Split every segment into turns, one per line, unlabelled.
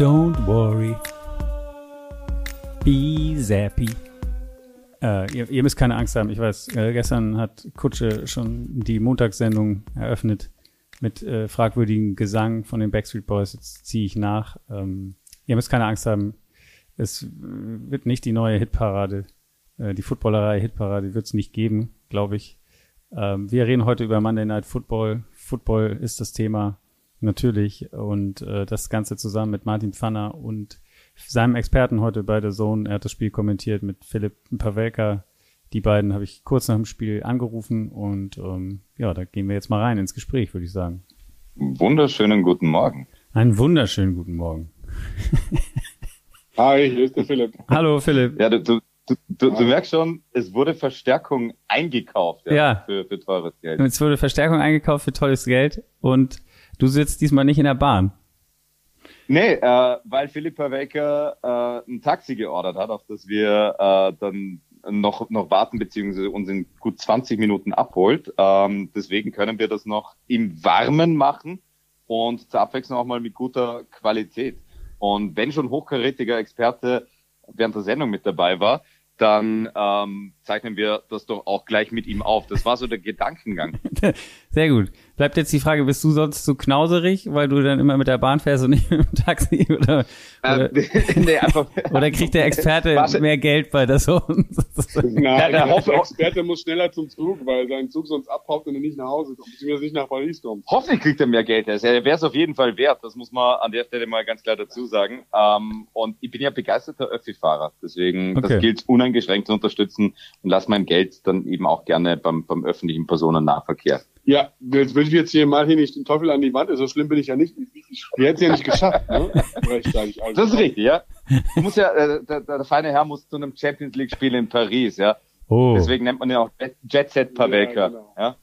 Don't worry. Be zappy. Äh, ihr, ihr, müsst keine Angst haben. Ich weiß, äh, gestern hat Kutsche schon die Montagssendung eröffnet mit äh, fragwürdigem Gesang von den Backstreet Boys. Jetzt ziehe ich nach. Ähm, ihr müsst keine Angst haben. Es wird nicht die neue Hitparade, äh, die Footballerei-Hitparade wird es nicht geben, glaube ich. Ähm, wir reden heute über Monday Night Football. Football ist das Thema. Natürlich. Und äh, das Ganze zusammen mit Martin Pfanner und seinem Experten heute bei der Zone. Er hat das Spiel kommentiert mit Philipp Pavelka. Die beiden habe ich kurz nach dem Spiel angerufen und ähm, ja, da gehen wir jetzt mal rein ins Gespräch, würde ich sagen.
Wunderschönen guten Morgen.
Einen wunderschönen guten Morgen.
Hi, hier ist der Philipp.
Hallo Philipp.
Ja, du, du, du, du merkst schon, es wurde Verstärkung eingekauft ja,
ja.
Für, für teures Geld.
Es wurde Verstärkung eingekauft für tolles Geld und Du sitzt diesmal nicht in der Bahn.
Nee, äh, weil Philipp Wecker äh, ein Taxi geordert hat, auf das wir äh, dann noch, noch warten, beziehungsweise uns in gut 20 Minuten abholt. Ähm, deswegen können wir das noch im Warmen machen und zur Abwechslung auch mal mit guter Qualität. Und wenn schon hochkarätiger Experte während der Sendung mit dabei war, dann ähm, zeichnen wir das doch auch gleich mit ihm auf. Das war so der Gedankengang.
Sehr gut. Bleibt jetzt die Frage, bist du sonst so knauserig, weil du dann immer mit der Bahn fährst und nicht mit dem Taxi? Oder, oder, nee, einfach, oder kriegt der Experte mehr Geld bei der so?
Nein, der Experte muss schneller zum Zug, weil sein Zug sonst abhaut und er nicht nach Hause kommt, beziehungsweise nicht nach Paris kommt.
Hoffentlich kriegt er mehr Geld. Er wäre es auf jeden Fall wert. Das muss man an der Stelle mal ganz klar dazu sagen. Ähm, und ich bin ja begeisterter Öffi-Fahrer. Deswegen, okay. das gilt uneingeschränkt zu unterstützen und lass mein Geld dann eben auch gerne beim, beim öffentlichen Personennahverkehr.
Ja, jetzt will ich jetzt hier mal hier nicht den Teufel an die Wand, so schlimm bin ich ja nicht. Ich hätte es ja nicht geschafft, ne?
Also. Das ist richtig, ja. Du musst ja, äh, der, der, feine Herr muss zu einem Champions League Spiel in Paris, ja. Oh. Deswegen nennt man ihn auch Jet Set Pavelka, ja, genau. ja.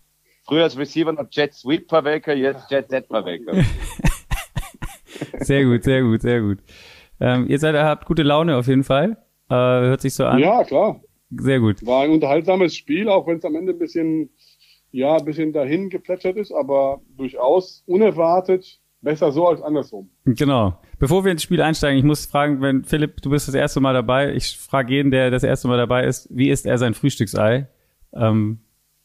Früher als Receiver noch Jet Sweep Pavelka, jetzt Jet Set Pavelka.
sehr gut, sehr gut, sehr gut. Ähm, ihr seid, habt gute Laune auf jeden Fall. Äh, hört sich so an.
Ja, klar.
Sehr gut.
War ein unterhaltsames Spiel, auch wenn es am Ende ein bisschen, ja, ein bisschen dahin geplätschert ist, aber durchaus unerwartet. Besser so als andersrum.
Genau. Bevor wir ins Spiel einsteigen, ich muss fragen, wenn Philipp, du bist das erste Mal dabei. Ich frage jeden, der das erste Mal dabei ist, wie isst er sein Frühstücksei? Ähm,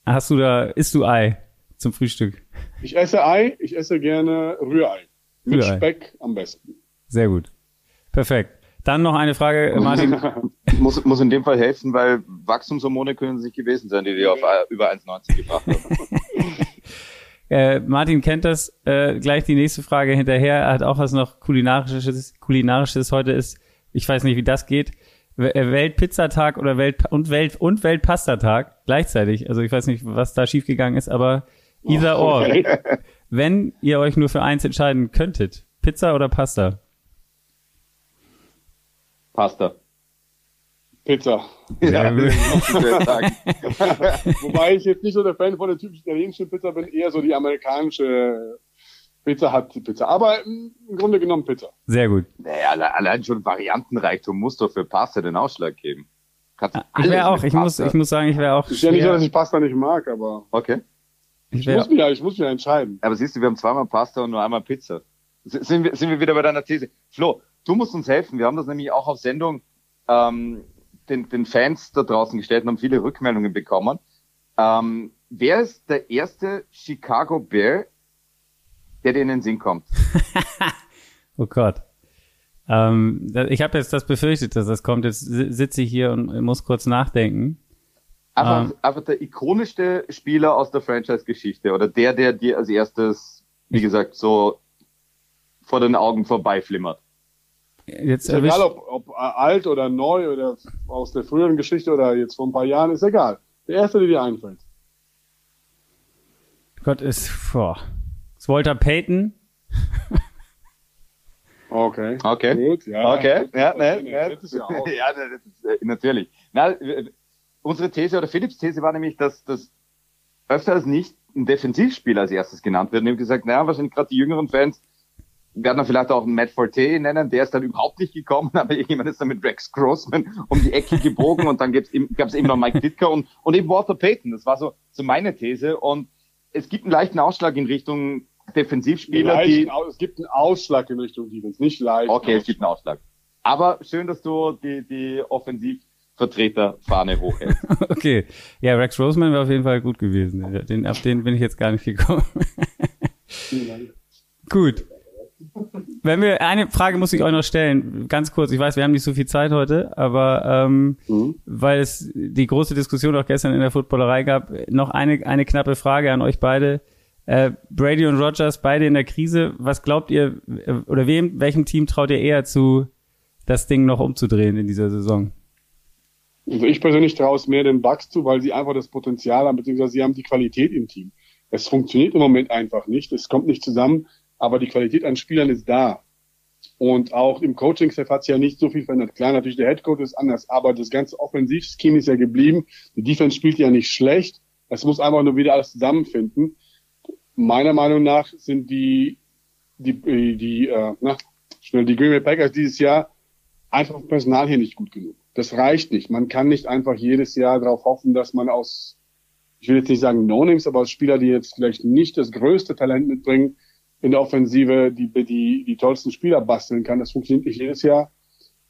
hast du da, isst du Ei zum Frühstück?
Ich esse Ei, ich esse gerne Rührei. Mit Rührei. Speck am besten.
Sehr gut. Perfekt. Dann noch eine Frage, Martin.
muss, muss in dem Fall helfen, weil Wachstumshormone können sich gewesen sein, die dir auf über 1,90 gebracht haben.
äh, Martin kennt das. Äh, gleich die nächste Frage hinterher. Er hat auch was noch kulinarisches. Kulinarisches heute ist, ich weiß nicht, wie das geht. Äh, Weltpizzatag oder Welt und Welt und Weltpastatag gleichzeitig. Also ich weiß nicht, was da schiefgegangen ist, aber either oh, or. Wenn ihr euch nur für eins entscheiden könntet, Pizza oder Pasta?
Pasta.
Pizza. Ja, Wobei ich jetzt nicht so der Fan von der typischen italienischen Pizza bin, eher so die amerikanische Pizza hat die Pizza. Aber im Grunde genommen Pizza.
Sehr gut.
Naja, allein schon Variantenreichtum muss doch für Pasta den Ausschlag geben.
Kannst ich wäre auch, ich muss, ich muss sagen, ich wäre auch.
Ist ja nicht so, dass ich Pasta nicht mag, aber.
Okay.
Ich, ich muss mich ja, ich muss mich entscheiden.
Aber siehst du, wir haben zweimal Pasta und nur einmal Pizza. Sind wir, sind wir wieder bei deiner These? Flo, du musst uns helfen. Wir haben das nämlich auch auf Sendung ähm, den, den Fans da draußen gestellt und haben viele Rückmeldungen bekommen. Ähm, wer ist der erste Chicago Bear, der dir in den Sinn kommt?
oh Gott. Ähm, ich habe jetzt das befürchtet, dass das kommt. Jetzt sitze ich hier und muss kurz nachdenken.
Einfach, ähm, einfach der ikonischste Spieler aus der Franchise-Geschichte oder der, der dir als erstes, wie gesagt, so vor den Augen vorbeiflimmert.
Jetzt ist egal, ob, ob alt oder neu oder aus der früheren Geschichte oder jetzt vor ein paar Jahren, ist egal. Der erste, der dir einfällt.
Gott ist, boah. Ist Walter Payton?
okay.
Okay. Gut, ja. Okay. Ja, ne, ne. Das ja, das ist, äh, natürlich. Na, unsere These oder Philipps These war nämlich, dass, dass öfter als nicht ein Defensivspiel als erstes genannt wird. Und ich habe gesagt, naja, wahrscheinlich gerade die jüngeren Fans werden wir vielleicht auch Matt Forte nennen, der ist dann überhaupt nicht gekommen, aber jemand ist dann mit Rex Grossman um die Ecke gebogen und dann gab es eben noch Mike Ditka und, und eben Walter Payton. Das war so, so meine These und es gibt einen leichten Ausschlag in Richtung Defensivspieler.
Leichten, die, es gibt einen Ausschlag in Richtung Defense, nicht leicht.
Okay, es gibt einen Ausschlag. Aber schön, dass du die, die Offensivvertreterfahne hochhältst.
okay. Ja, Rex Roseman wäre auf jeden Fall gut gewesen. Den, auf den bin ich jetzt gar nicht gekommen. Vielen Dank. Gut. Wenn wir eine Frage muss ich euch noch stellen, ganz kurz. Ich weiß, wir haben nicht so viel Zeit heute, aber ähm, mhm. weil es die große Diskussion auch gestern in der Footballerei gab, noch eine eine knappe Frage an euch beide. Äh, Brady und Rogers beide in der Krise. Was glaubt ihr äh, oder wem welchem Team traut ihr eher zu, das Ding noch umzudrehen in dieser Saison?
Also ich persönlich traue es mehr den Bucks zu, weil sie einfach das Potenzial haben, beziehungsweise sie haben die Qualität im Team. Es funktioniert im Moment einfach nicht. Es kommt nicht zusammen aber die Qualität an Spielern ist da. Und auch im Coaching-Staff hat sich ja nicht so viel verändert. Klar, natürlich der Headcoach ist anders, aber das ganze Offensivscheme ist ja geblieben. Die Defense spielt ja nicht schlecht. Es muss einfach nur wieder alles zusammenfinden. Meiner Meinung nach sind die, die, die, die äh, na, die Green Bay Packers dieses Jahr einfach vom Personal hier nicht gut genug. Das reicht nicht. Man kann nicht einfach jedes Jahr darauf hoffen, dass man aus, ich will jetzt nicht sagen No-Names, aber aus Spieler, die jetzt vielleicht nicht das größte Talent mitbringen, in der Offensive die, die, die tollsten Spieler basteln kann. Das funktioniert nicht jedes Jahr.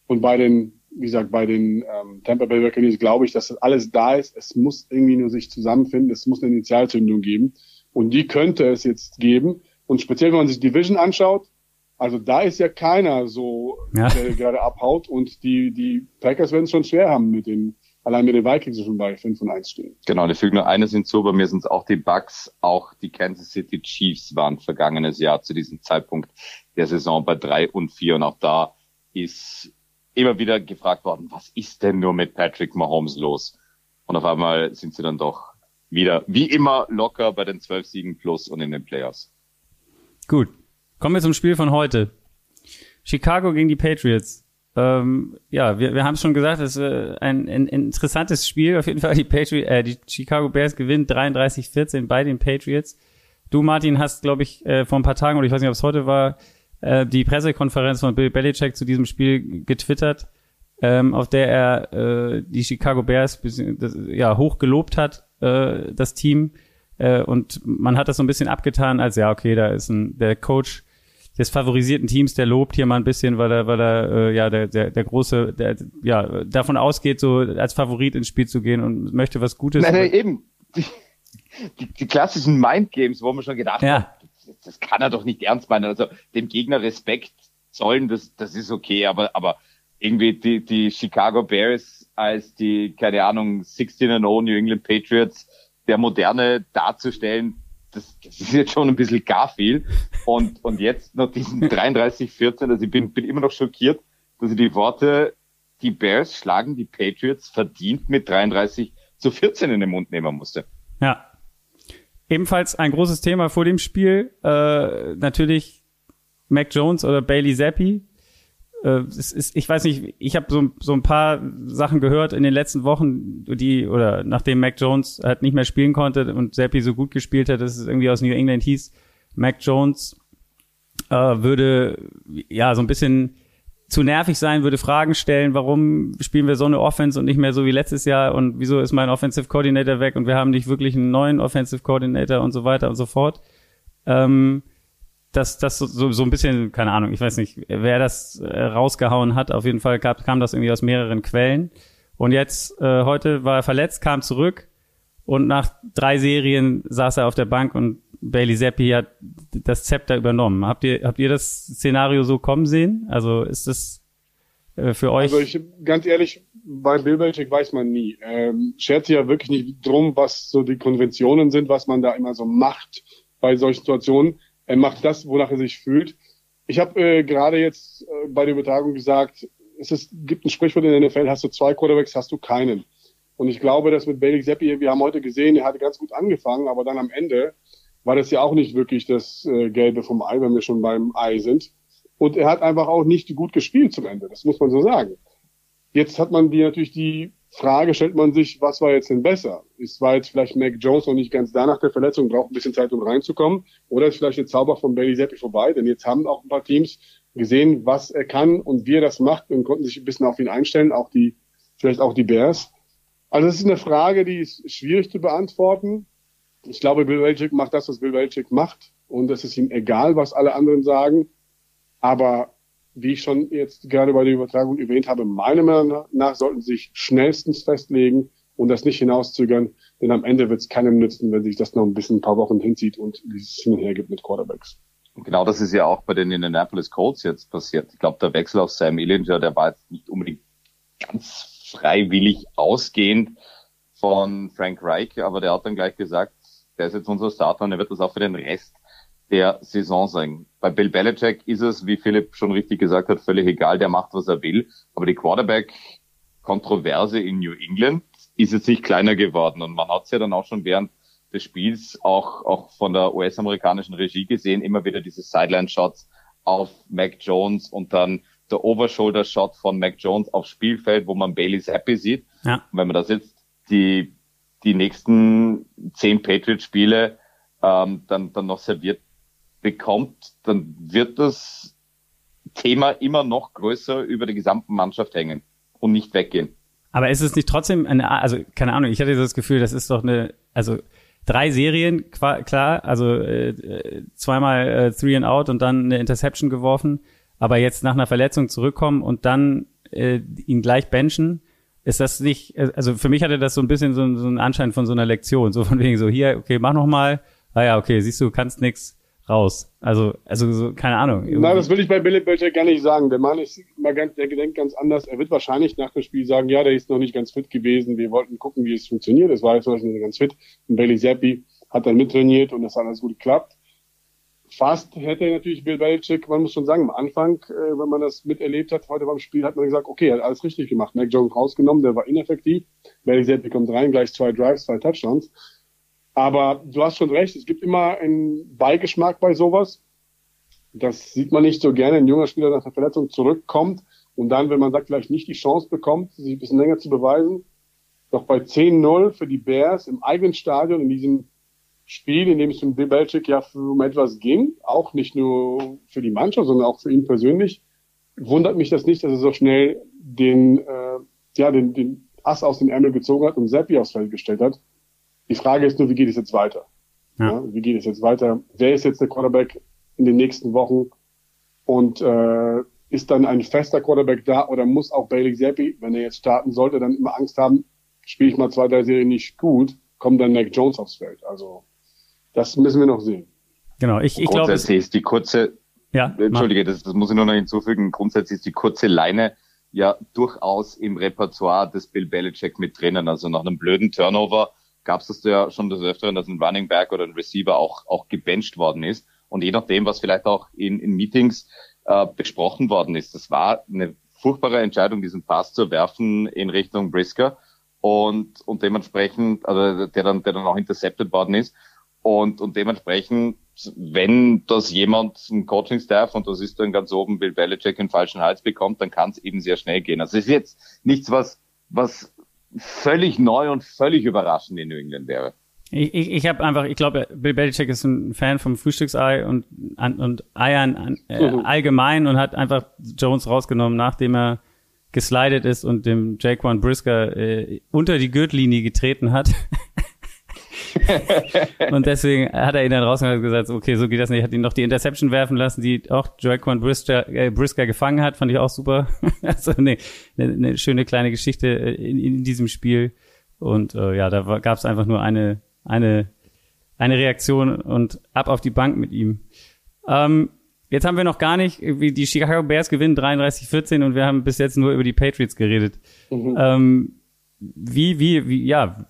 Und bei den, wie gesagt, bei den ähm, Tampa Bay Buccaneers glaube ich, dass das alles da ist. Es muss irgendwie nur sich zusammenfinden. Es muss eine Initialzündung geben. Und die könnte es jetzt geben. Und speziell, wenn man sich Division anschaut, also da ist ja keiner so, ja. der gerade abhaut. Und die, die Packers werden es schon schwer haben mit den allein mit den Vikings schon bei 5 und 1 stehen.
Genau, ich füge nur eines hinzu, bei mir sind es auch die Bucks, auch die Kansas City Chiefs waren vergangenes Jahr zu diesem Zeitpunkt der Saison bei 3 und 4 und auch da ist immer wieder gefragt worden, was ist denn nur mit Patrick Mahomes los? Und auf einmal sind sie dann doch wieder, wie immer, locker bei den 12 Siegen plus und in den Playoffs.
Gut. Kommen wir zum Spiel von heute. Chicago gegen die Patriots. Ähm, ja, wir, wir haben es schon gesagt, es ist äh, ein, ein, interessantes Spiel. Auf jeden Fall die Patriots, äh, die Chicago Bears gewinnen 33-14 bei den Patriots. Du, Martin, hast, glaube ich, äh, vor ein paar Tagen, oder ich weiß nicht, ob es heute war, äh, die Pressekonferenz von Bill Belichick zu diesem Spiel getwittert, ähm, auf der er äh, die Chicago Bears das, ja, hoch gelobt hat, äh, das Team. Äh, und man hat das so ein bisschen abgetan, als ja, okay, da ist ein der Coach des favorisierten Teams, der lobt hier mal ein bisschen, weil er, weil er äh, ja der, der, der große, der ja davon ausgeht, so als Favorit ins Spiel zu gehen und möchte was Gutes.
Nein, nein eben. Die, die, die klassischen Mindgames, wo man schon gedacht ja. hat, das, das kann er doch nicht ernst meinen. Also dem Gegner Respekt zollen, das, das ist okay, aber, aber irgendwie die, die Chicago Bears als die, keine Ahnung, 16-0 New England Patriots der Moderne darzustellen, das, das ist jetzt schon ein bisschen gar viel. Und, und jetzt noch diesen 33, 14, also ich bin, bin immer noch schockiert, dass ich die Worte, die Bears schlagen die Patriots verdient mit 33 zu 14 in den Mund nehmen musste.
Ja. Ebenfalls ein großes Thema vor dem Spiel, äh, natürlich Mac Jones oder Bailey Zappi, ist, ich weiß nicht, ich habe so, so ein paar Sachen gehört in den letzten Wochen, die, oder nachdem Mac Jones halt nicht mehr spielen konnte und Seppi so gut gespielt hat, dass es irgendwie aus New England hieß, Mac Jones äh, würde ja so ein bisschen zu nervig sein, würde Fragen stellen, warum spielen wir so eine Offense und nicht mehr so wie letztes Jahr und wieso ist mein Offensive Coordinator weg und wir haben nicht wirklich einen neuen Offensive Coordinator und so weiter und so fort. Ähm, dass das so, so ein bisschen, keine Ahnung, ich weiß nicht, wer das äh, rausgehauen hat. Auf jeden Fall gab, kam das irgendwie aus mehreren Quellen. Und jetzt, äh, heute war er verletzt, kam zurück und nach drei Serien saß er auf der Bank und Bailey Zappi hat das Zepter übernommen. Habt ihr, habt ihr das Szenario so kommen sehen? Also ist das äh, für euch?
Also ich, ganz ehrlich, bei Bill Belichick weiß man nie. Ähm, schert ja wirklich nicht drum, was so die Konventionen sind, was man da immer so macht bei solchen Situationen. Er macht das, wonach er sich fühlt. Ich habe äh, gerade jetzt äh, bei der Übertragung gesagt, es ist, gibt ein Sprichwort in der NFL, hast du zwei Quarterbacks, hast du keinen. Und ich glaube, dass mit Bailey Zappi, wir haben heute gesehen, er hatte ganz gut angefangen, aber dann am Ende war das ja auch nicht wirklich das äh, Gelbe vom Ei, wenn wir schon beim Ei sind. Und er hat einfach auch nicht gut gespielt zum Ende, das muss man so sagen. Jetzt hat man die natürlich die Frage stellt man sich, was war jetzt denn besser? Ist war jetzt vielleicht Mac Jones noch nicht ganz da nach der Verletzung, braucht ein bisschen Zeit, um reinzukommen? Oder ist vielleicht der Zauber von Bailey Zappi vorbei? Denn jetzt haben auch ein paar Teams gesehen, was er kann und wie er das macht und konnten sich ein bisschen auf ihn einstellen, auch die, vielleicht auch die Bears. Also es ist eine Frage, die ist schwierig zu beantworten. Ich glaube, Bill Belichick macht das, was Bill Belichick macht und es ist ihm egal, was alle anderen sagen. Aber wie ich schon jetzt gerade bei der Übertragung erwähnt habe, meiner Meinung nach sollten sie sich schnellstens festlegen und das nicht hinauszögern, denn am Ende wird es keinem nützen, wenn sich das noch ein bisschen ein paar Wochen hinzieht und dieses Hin und Her gibt mit Quarterbacks.
Genau das ist ja auch bei den Indianapolis Colts jetzt passiert. Ich glaube, der Wechsel auf Sam Illinger, der war jetzt nicht unbedingt ganz freiwillig ausgehend von Frank Reich, aber der hat dann gleich gesagt, der ist jetzt unser Starter und er wird das auch für den Rest der Saison sein. Bei Bill Belichick ist es, wie Philipp schon richtig gesagt hat, völlig egal, der macht, was er will. Aber die Quarterback-Kontroverse in New England ist jetzt nicht kleiner geworden. Und man hat es ja dann auch schon während des Spiels auch, auch von der US-amerikanischen Regie gesehen, immer wieder diese Sideline-Shots auf Mac Jones und dann der Overshoulder-Shot von Mac Jones aufs Spielfeld, wo man Bailey's Happy sieht. Ja. Und wenn man das jetzt die, die nächsten zehn Patriot-Spiele ähm, dann, dann noch serviert bekommt, dann wird das Thema immer noch größer über die gesamte Mannschaft hängen und nicht weggehen.
Aber ist es nicht trotzdem eine, also keine Ahnung, ich hatte das Gefühl, das ist doch eine, also drei Serien, klar, also äh, zweimal äh, Three and Out und dann eine Interception geworfen, aber jetzt nach einer Verletzung zurückkommen und dann äh, ihn gleich benchen, ist das nicht, also für mich hatte das so ein bisschen so, so einen Anschein von so einer Lektion, so von wegen so, hier, okay, mach noch mal, ah ja, okay, siehst du, kannst nix, raus. Also, also so, keine Ahnung.
Irgendwie. Nein, das will ich bei Billy Belichick gar nicht sagen. Der Mann ist mal ganz, der gedenkt ganz anders. Er wird wahrscheinlich nach dem Spiel sagen, ja, der ist noch nicht ganz fit gewesen. Wir wollten gucken, wie es funktioniert. Es war jetzt nicht ganz fit. Und Bailey Zappi hat dann mittrainiert und das hat alles gut geklappt. Fast hätte natürlich Bill Belichick, man muss schon sagen, am Anfang, äh, wenn man das miterlebt hat, heute beim Spiel, hat man gesagt, okay, er hat alles richtig gemacht. Mac Jones rausgenommen, der war ineffektiv. Bailey kommt rein, gleich zwei Drives, zwei Touchdowns. Aber du hast schon recht, es gibt immer einen Beigeschmack bei sowas. Das sieht man nicht so gerne, ein junger Spieler nach der Verletzung zurückkommt und dann, wenn man sagt, vielleicht nicht die Chance bekommt, sich ein bisschen länger zu beweisen. Doch bei 10-0 für die Bears im eigenen Stadion, in diesem Spiel, in dem es um Belichick ja um etwas ging, auch nicht nur für die Mannschaft, sondern auch für ihn persönlich, wundert mich das nicht, dass er so schnell den, äh, ja, den, den Ass aus dem Ärmel gezogen hat und Seppi aufs Feld gestellt hat. Die Frage ist nur, wie geht es jetzt weiter? Ja. ja. wie geht es jetzt weiter? Wer ist jetzt der Quarterback in den nächsten Wochen? Und äh, ist dann ein fester Quarterback da oder muss auch Bailey Zappi, wenn er jetzt starten sollte, dann immer Angst haben, spiele ich mal zwei, drei Serien nicht gut, kommt dann Mac Jones aufs Feld. Also das müssen wir noch sehen.
Genau, ich, ich glaube.
Grundsätzlich ist die kurze, ja, Entschuldige, das, das muss ich nur noch hinzufügen. Grundsätzlich ist die kurze Leine ja durchaus im Repertoire des Bill Belichick mit drinnen. Also nach einem blöden Turnover gab es das ja schon des Öfteren, dass ein Running Back oder ein Receiver auch, auch gebencht worden ist. Und je nachdem, was vielleicht auch in, in Meetings äh, besprochen worden ist, das war eine furchtbare Entscheidung, diesen Pass zu werfen in Richtung Brisker und, und dementsprechend, also der dann, der dann auch intercepted worden ist. Und, und dementsprechend, wenn das jemand im Coaching-Staff, und das ist dann ganz oben, Bill Belichick den falschen Hals bekommt, dann kann es eben sehr schnell gehen. Also es ist jetzt nichts, was, was völlig neu und völlig überraschend in New England wäre.
Ich, ich, ich habe einfach, ich glaube, Bill Belichick ist ein Fan vom Frühstücksei und, und Eiern äh, mhm. allgemein und hat einfach Jones rausgenommen, nachdem er geslidet ist und dem Jaquan Brisker äh, unter die Gürtellinie getreten hat. und deswegen hat er ihn dann rausgenommen und gesagt, okay, so geht das nicht. Hat ihn noch die Interception werfen lassen, die auch Jaquan Brisker, äh, Brisker gefangen hat, fand ich auch super. also eine, eine schöne kleine Geschichte äh, in, in diesem Spiel. Und äh, ja, da gab es einfach nur eine, eine, eine Reaktion und ab auf die Bank mit ihm. Ähm, jetzt haben wir noch gar nicht, wie die Chicago Bears gewinnen 33-14 und wir haben bis jetzt nur über die Patriots geredet. Mhm. Ähm, wie, wie, wie, ja,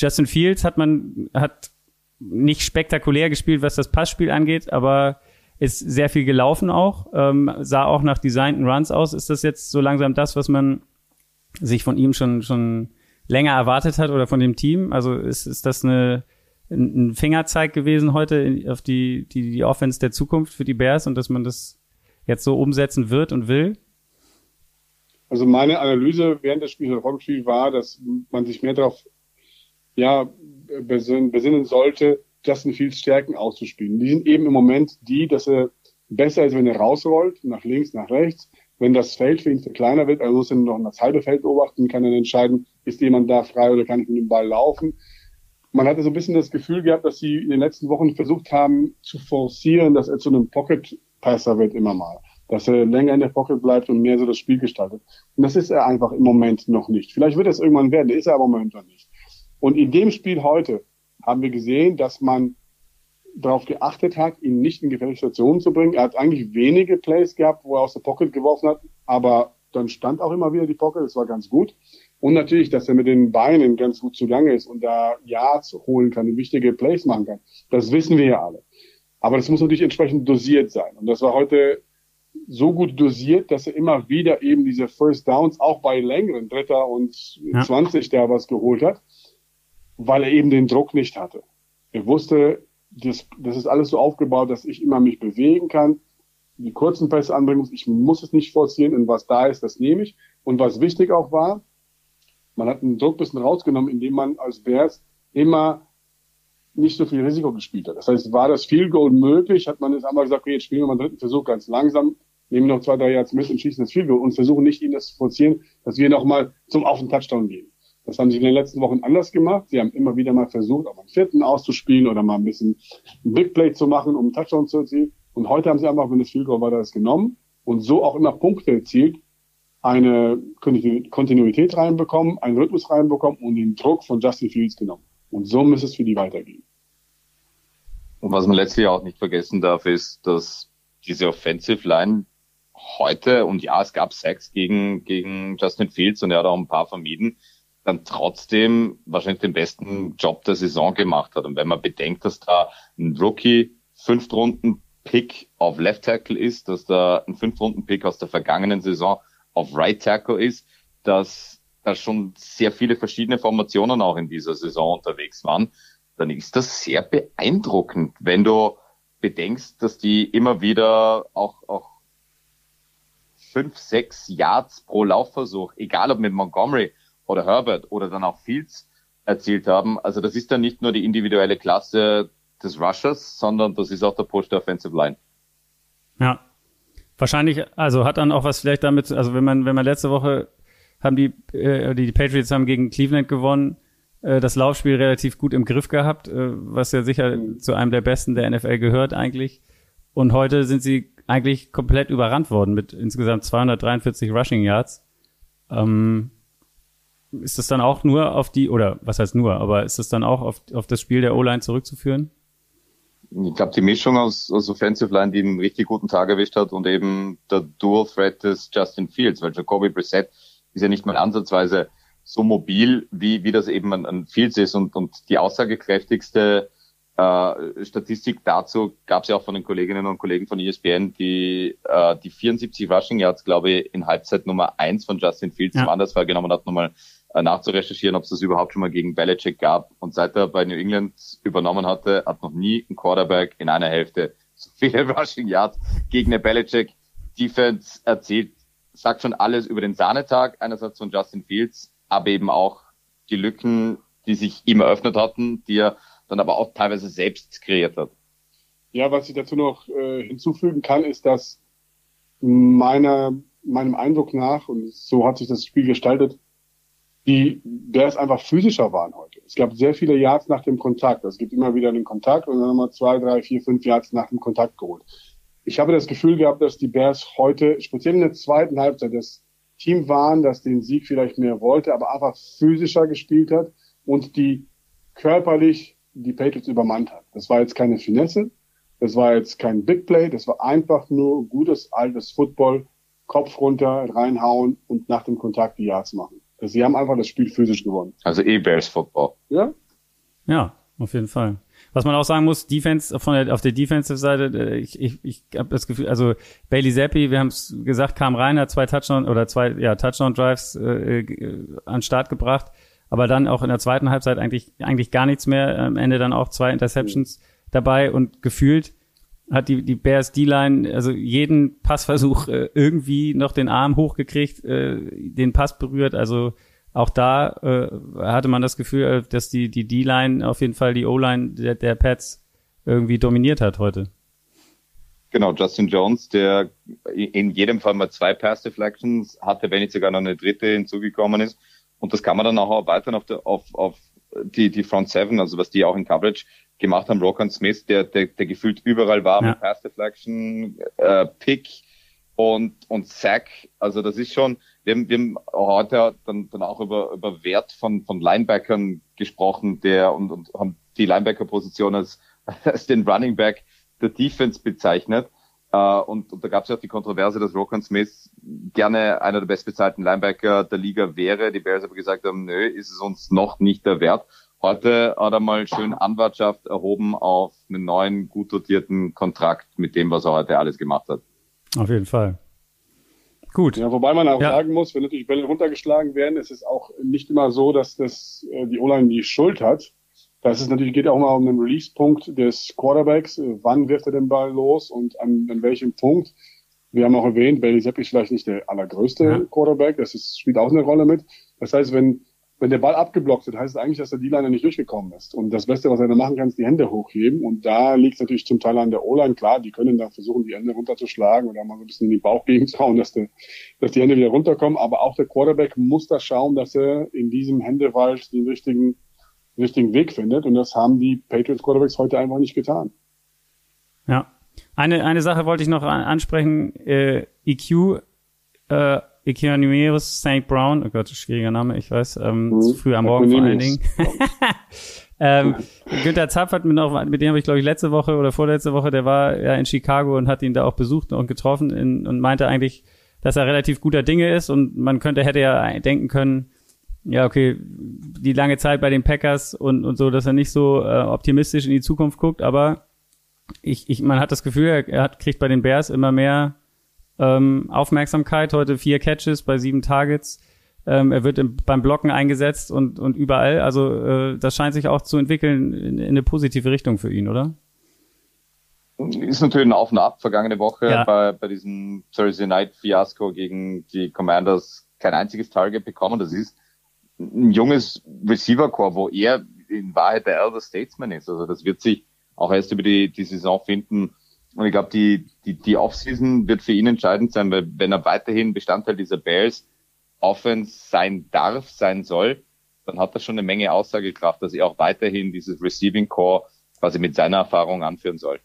Justin Fields hat man, hat nicht spektakulär gespielt, was das Passspiel angeht, aber ist sehr viel gelaufen auch, ähm, sah auch nach designten Runs aus. Ist das jetzt so langsam das, was man sich von ihm schon, schon länger erwartet hat oder von dem Team? Also ist, ist das eine, ein Fingerzeig gewesen heute auf die, die, die Offense der Zukunft für die Bears und dass man das jetzt so umsetzen wird und will?
Also meine Analyse während des Spiels war, dass man sich mehr darauf ja, besinnen sollte, Justin Fields Stärken auszuspielen. Die sind eben im Moment die, dass er besser ist, wenn er rausrollt, nach links, nach rechts. Wenn das Feld für ihn kleiner wird, also muss er noch das halbe Feld beobachten, kann er entscheiden, ist jemand da frei oder kann ich mit dem Ball laufen. Man hatte so ein bisschen das Gefühl gehabt, dass sie in den letzten Wochen versucht haben zu forcieren, dass er zu einem Pocket-Passer wird immer mal. Dass er länger in der Pocket bleibt und mehr so das Spiel gestaltet. Und das ist er einfach im Moment noch nicht. Vielleicht wird es irgendwann werden, ist er aber im Moment noch nicht. Und in dem Spiel heute haben wir gesehen, dass man darauf geachtet hat, ihn nicht in gefährliche Situationen zu bringen. Er hat eigentlich wenige Plays gehabt, wo er aus der Pocket geworfen hat, aber dann stand auch immer wieder die Pocket, das war ganz gut. Und natürlich, dass er mit den Beinen ganz gut zugange ist und da Yards holen kann und wichtige Plays machen kann. Das wissen wir ja alle. Aber das muss natürlich entsprechend dosiert sein. Und das war heute so gut dosiert, dass er immer wieder eben diese First Downs auch bei längeren Dritter und ja. 20 der was geholt hat, weil er eben den Druck nicht hatte. Er wusste, das, das ist alles so aufgebaut, dass ich immer mich bewegen kann, die kurzen Pässe anbringen muss. Ich muss es nicht forcieren und was da ist, das nehme ich. Und was wichtig auch war, man hat den Druck ein bisschen rausgenommen, indem man als Bears immer nicht so viel Risiko gespielt hat. Das heißt, war das Field Goal möglich, hat man jetzt einmal gesagt, okay, jetzt spielen wir mal einen dritten Versuch ganz langsam, nehmen noch zwei, drei Yards mit und schießen das Field Goal und versuchen nicht, ihnen das zu forcieren, dass wir nochmal zum Auf den Touchdown gehen. Das haben sie in den letzten Wochen anders gemacht. Sie haben immer wieder mal versucht, auch einen vierten auszuspielen oder mal ein bisschen ein Big Play zu machen, um einen Touchdown zu erzielen. Und heute haben sie einfach, wenn das Field Goal war, das genommen und so auch immer Punkte erzielt, eine Kontinuität reinbekommen, einen Rhythmus reinbekommen und den Druck von Justin Fields genommen. Und so muss es für die weitergehen.
Und was man letztlich auch nicht vergessen darf, ist, dass diese Offensive Line heute, und ja, es gab Sacks gegen, gegen Justin Fields und er hat auch ein paar vermieden, dann trotzdem wahrscheinlich den besten Job der Saison gemacht hat. Und wenn man bedenkt, dass da ein Rookie Fünftrunden Pick auf Left Tackle ist, dass da ein Fünftrunden Pick aus der vergangenen Saison auf Right Tackle ist, dass da schon sehr viele verschiedene Formationen auch in dieser Saison unterwegs waren, dann ist das sehr beeindruckend, wenn du bedenkst, dass die immer wieder auch, auch fünf, sechs Yards pro Laufversuch, egal ob mit Montgomery oder Herbert oder dann auch Fields erzielt haben. Also das ist dann nicht nur die individuelle Klasse des Rushers, sondern das ist auch der Push der Offensive Line.
Ja. Wahrscheinlich, also hat dann auch was vielleicht damit, also wenn man, wenn man letzte Woche haben die, äh, die, Patriots haben gegen Cleveland gewonnen, äh, das Laufspiel relativ gut im Griff gehabt, äh, was ja sicher zu einem der besten der NFL gehört eigentlich. Und heute sind sie eigentlich komplett überrannt worden mit insgesamt 243 Rushing Yards. Ähm, ist das dann auch nur auf die, oder was heißt nur, aber ist das dann auch auf, auf das Spiel der O-Line zurückzuführen?
Ich glaube, die Mischung aus, aus Offensive Line, die einen richtig guten Tag erwischt hat und eben der Dual Threat des Justin Fields, weil Jacoby Brissett ist ja nicht mal ansatzweise so mobil, wie, wie das eben ein, ein Fields ist und, und die aussagekräftigste äh, Statistik dazu gab es ja auch von den Kolleginnen und Kollegen von ESPN, die äh, die 74 Rushing Yards, glaube ich, in Halbzeit Nummer eins von Justin Fields ja. anders wahrgenommen hat, nochmal nachzurecherchieren, ob es das überhaupt schon mal gegen Belichick gab. Und seit er bei New England übernommen hatte, hat noch nie ein Quarterback in einer Hälfte so viele Rushing Yards gegen eine Belichick Defense erzielt. Sagt schon alles über den Sahnetag einerseits von Justin Fields, aber eben auch die Lücken, die sich ihm eröffnet hatten, die er dann aber auch teilweise selbst kreiert hat.
Ja, was ich dazu noch äh, hinzufügen kann, ist, dass meiner, meinem Eindruck nach, und so hat sich das Spiel gestaltet, die Bears einfach physischer waren heute. Es gab sehr viele Yards nach dem Kontakt. Es gibt immer wieder den Kontakt und dann nochmal zwei, drei, vier, fünf Yards nach dem Kontakt geholt. Ich habe das Gefühl gehabt, dass die Bears heute, speziell in der zweiten Halbzeit, das Team waren, das den Sieg vielleicht mehr wollte, aber einfach physischer gespielt hat und die körperlich die Patriots übermannt hat. Das war jetzt keine Finesse, das war jetzt kein Big Play, das war einfach nur gutes altes Football, Kopf runter, reinhauen und nach dem Kontakt die Yards machen. Also sie haben einfach das Spiel physisch gewonnen.
Also eh Bears Football.
Ja?
Ja, auf jeden Fall. Was man auch sagen muss, Defense von der, auf der Defensive-Seite, äh, ich, ich, ich habe das Gefühl, also Bailey Zappi, wir haben es gesagt, kam rein, hat zwei Touchdown oder zwei ja, Touchdown-Drives äh, äh, an Start gebracht, aber dann auch in der zweiten Halbzeit eigentlich eigentlich gar nichts mehr. Am Ende dann auch zwei Interceptions mhm. dabei und gefühlt hat die, die Bears D-Line, also jeden Passversuch äh, irgendwie noch den Arm hochgekriegt, äh, den Pass berührt. Also auch da äh, hatte man das Gefühl, äh, dass die, die D-Line auf jeden Fall die O-Line der, der Pets irgendwie dominiert hat heute.
Genau, Justin Jones, der in jedem Fall mal zwei Pass Deflections hatte, wenn nicht sogar noch eine dritte hinzugekommen ist. Und das kann man dann auch erweitern auf, auf, auf die, die Front Seven, also was die auch in Coverage gemacht haben. Rokan Smith, der, der, der gefühlt überall war ja. mit Pass Deflection, äh, Pick und, und Sack. Also das ist schon, wir haben, wir haben heute dann, dann auch über, über Wert von, von Linebackern gesprochen, der und, und haben die Linebacker-Position als, als den Running Back der Defense bezeichnet. Uh, und, und da gab es ja auch die Kontroverse, dass Rokan Smith gerne einer der bestbezahlten Linebacker der Liga wäre. Die Bears aber gesagt haben, nö, ist es uns noch nicht der Wert. Heute hat er mal schön Anwartschaft erhoben auf einen neuen, gut dotierten Kontrakt mit dem, was er heute alles gemacht hat.
Auf jeden Fall. Gut.
Ja, wobei man auch ja. sagen muss, wenn natürlich Bälle runtergeschlagen werden, ist es auch nicht immer so, dass das äh, die O-Line die Schuld hat. Das ist natürlich, geht auch mal um den Release-Punkt des Quarterbacks. Wann wirft er den Ball los und an, an welchem Punkt? Wir haben auch erwähnt, Bailey Zapp ist vielleicht nicht der allergrößte ja. Quarterback. Das ist, spielt auch eine Rolle mit. Das heißt, wenn, wenn der Ball abgeblockt wird, heißt es eigentlich, dass der D-Liner nicht durchgekommen ist. Und das Beste, was er da machen kann, ist die Hände hochheben. Und da liegt es natürlich zum Teil an der O-Line. Klar, die können da versuchen, die Hände runterzuschlagen oder mal so ein bisschen in die Bauch gegenzuhauen, dass, der, dass die Hände wieder runterkommen. Aber auch der Quarterback muss da schauen, dass er in diesem Händewald den richtigen richtigen Weg findet. Und das haben die Patriots Quarterbacks heute einfach nicht getan.
Ja. Eine, eine Sache wollte ich noch ansprechen. Äh, EQ, äh, Economius St. Brown, oh Gott, schwieriger Name, ich weiß, ähm, mhm. früh am Morgen vor allen Dingen. ähm, Günther Zapf hat mit, noch, mit dem habe ich glaube ich letzte Woche oder vorletzte Woche, der war ja in Chicago und hat ihn da auch besucht und getroffen in, und meinte eigentlich, dass er relativ guter Dinge ist und man könnte, hätte ja denken können, ja, okay, die lange Zeit bei den Packers und, und so, dass er nicht so äh, optimistisch in die Zukunft guckt, aber ich, ich, man hat das Gefühl, er, er hat, kriegt bei den Bears immer mehr ähm, Aufmerksamkeit. Heute vier Catches bei sieben Targets. Ähm, er wird im, beim Blocken eingesetzt und, und überall. Also äh, das scheint sich auch zu entwickeln in, in eine positive Richtung für ihn, oder?
Ist natürlich ein Auf und Ab. Vergangene Woche ja. bei, bei diesem Thursday Night Fiasco gegen die Commanders kein einziges Target bekommen. Das ist ein junges Receiver-Core, wo er in Wahrheit der Elder Statesman ist. Also das wird sich auch erst über die, die Saison finden. Und ich glaube, die, die, die Offseason wird für ihn entscheidend sein, weil wenn er weiterhin Bestandteil dieser Bears Offense sein darf, sein soll, dann hat er schon eine Menge Aussagekraft, dass er auch weiterhin dieses Receiving Core quasi mit seiner Erfahrung anführen soll.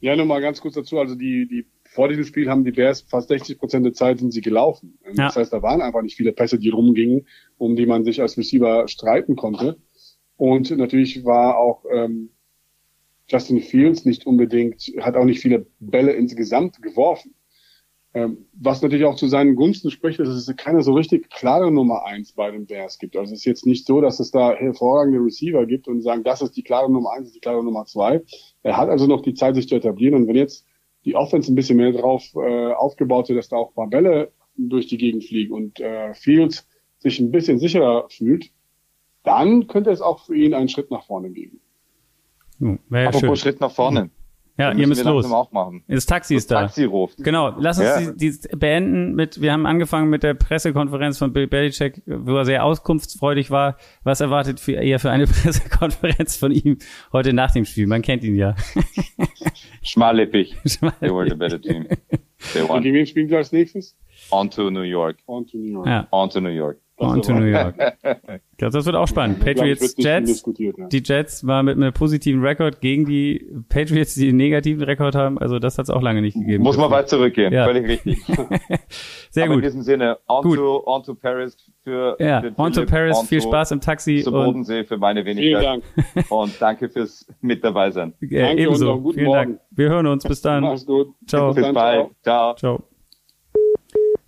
Ja, nur mal ganz kurz dazu. Also die, die vor diesem Spiel haben die Bears fast 60 Prozent der Zeit sind sie gelaufen. Ja. Das heißt, da waren einfach nicht viele Pässe, die rumgingen, um die man sich als Receiver streiten konnte. Und natürlich war auch ähm, Justin Fields nicht unbedingt, hat auch nicht viele Bälle insgesamt geworfen. Ähm, was natürlich auch zu seinen Gunsten spricht, ist, dass es keine so richtig klare Nummer eins bei den Bears gibt. Also es ist jetzt nicht so, dass es da hervorragende Receiver gibt und sagen, das ist die klare Nummer eins, das ist die klare Nummer zwei. Er hat also noch die Zeit, sich zu etablieren. Und wenn jetzt die Offense ein bisschen mehr drauf äh, aufgebaut wird, dass da auch ein paar Bälle durch die Gegend fliegen und äh, Fields sich ein bisschen sicherer fühlt, dann könnte es auch für ihn einen Schritt nach vorne geben.
Hm, Apropos schön. Schritt nach vorne.
Ja, ihr müsst los.
Auch machen.
Das Taxi ist da. Taxi ruft. Genau. Lass uns ja. die, die beenden mit, wir haben angefangen mit der Pressekonferenz von Bill Belichick, wo er sehr auskunftsfreudig war. Was erwartet für, ihr für eine Pressekonferenz von ihm heute nach dem Spiel? Man kennt ihn ja.
Schmallippig. Schmallippig. They were the better team.
They won. Und gegen wen spielen wir als nächstes?
On to New York.
On to New York.
Ja. On to New York.
On to New York. Ich glaube, das wird auch spannend. Patriots, Jets. Ja. Die Jets war mit einem positiven Rekord gegen die Patriots, die einen negativen Rekord haben. Also das hat es auch lange nicht gegeben.
Muss man weit zurückgehen. Ja. Völlig richtig.
Sehr Aber gut.
In diesem Sinne, on, gut. To, on to Paris für,
ja, für on to Paris. On viel Spaß im Taxi.
Zum Bodensee für meine Wenigkeit. Vielen Dank. Und danke fürs mit dabei sein.
Ja, danke ebenso. Vielen Morgen. Dank. Wir hören uns. Bis dann.
Mach's gut.
Ciao.
Bis, Bis bald.
Ciao. Ciao.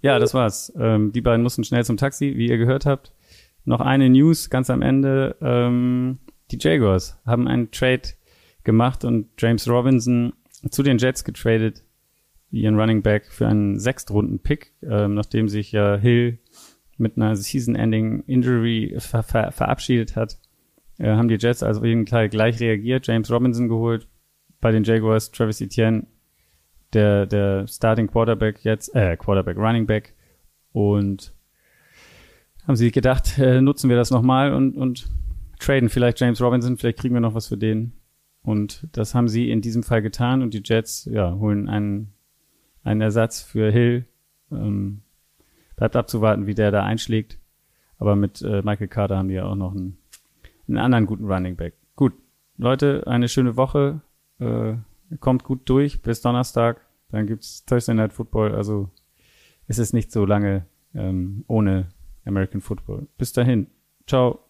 Ja, das war's. Ähm, die beiden mussten schnell zum Taxi, wie ihr gehört habt. Noch eine News ganz am Ende. Ähm, die Jaguars haben einen Trade gemacht und James Robinson zu den Jets getradet, ihren Running Back für einen Sechstrunden-Pick, ähm, nachdem sich ja Hill mit einer Season-Ending-Injury ver ver verabschiedet hat, äh, haben die Jets also jeden Teil gleich reagiert, James Robinson geholt, bei den Jaguars Travis Etienne, der, der Starting Quarterback jetzt, äh, Quarterback Running Back. Und haben sie gedacht, äh, nutzen wir das nochmal und, und traden vielleicht James Robinson, vielleicht kriegen wir noch was für den. Und das haben sie in diesem Fall getan und die Jets, ja, holen einen, einen Ersatz für Hill. Ähm, bleibt abzuwarten, wie der da einschlägt. Aber mit äh, Michael Carter haben die ja auch noch einen, einen anderen guten Running Back. Gut, Leute, eine schöne Woche. Äh, kommt gut durch bis Donnerstag. Dann gibt's Thursday Night Football. Also es ist nicht so lange ähm, ohne American Football. Bis dahin. Ciao.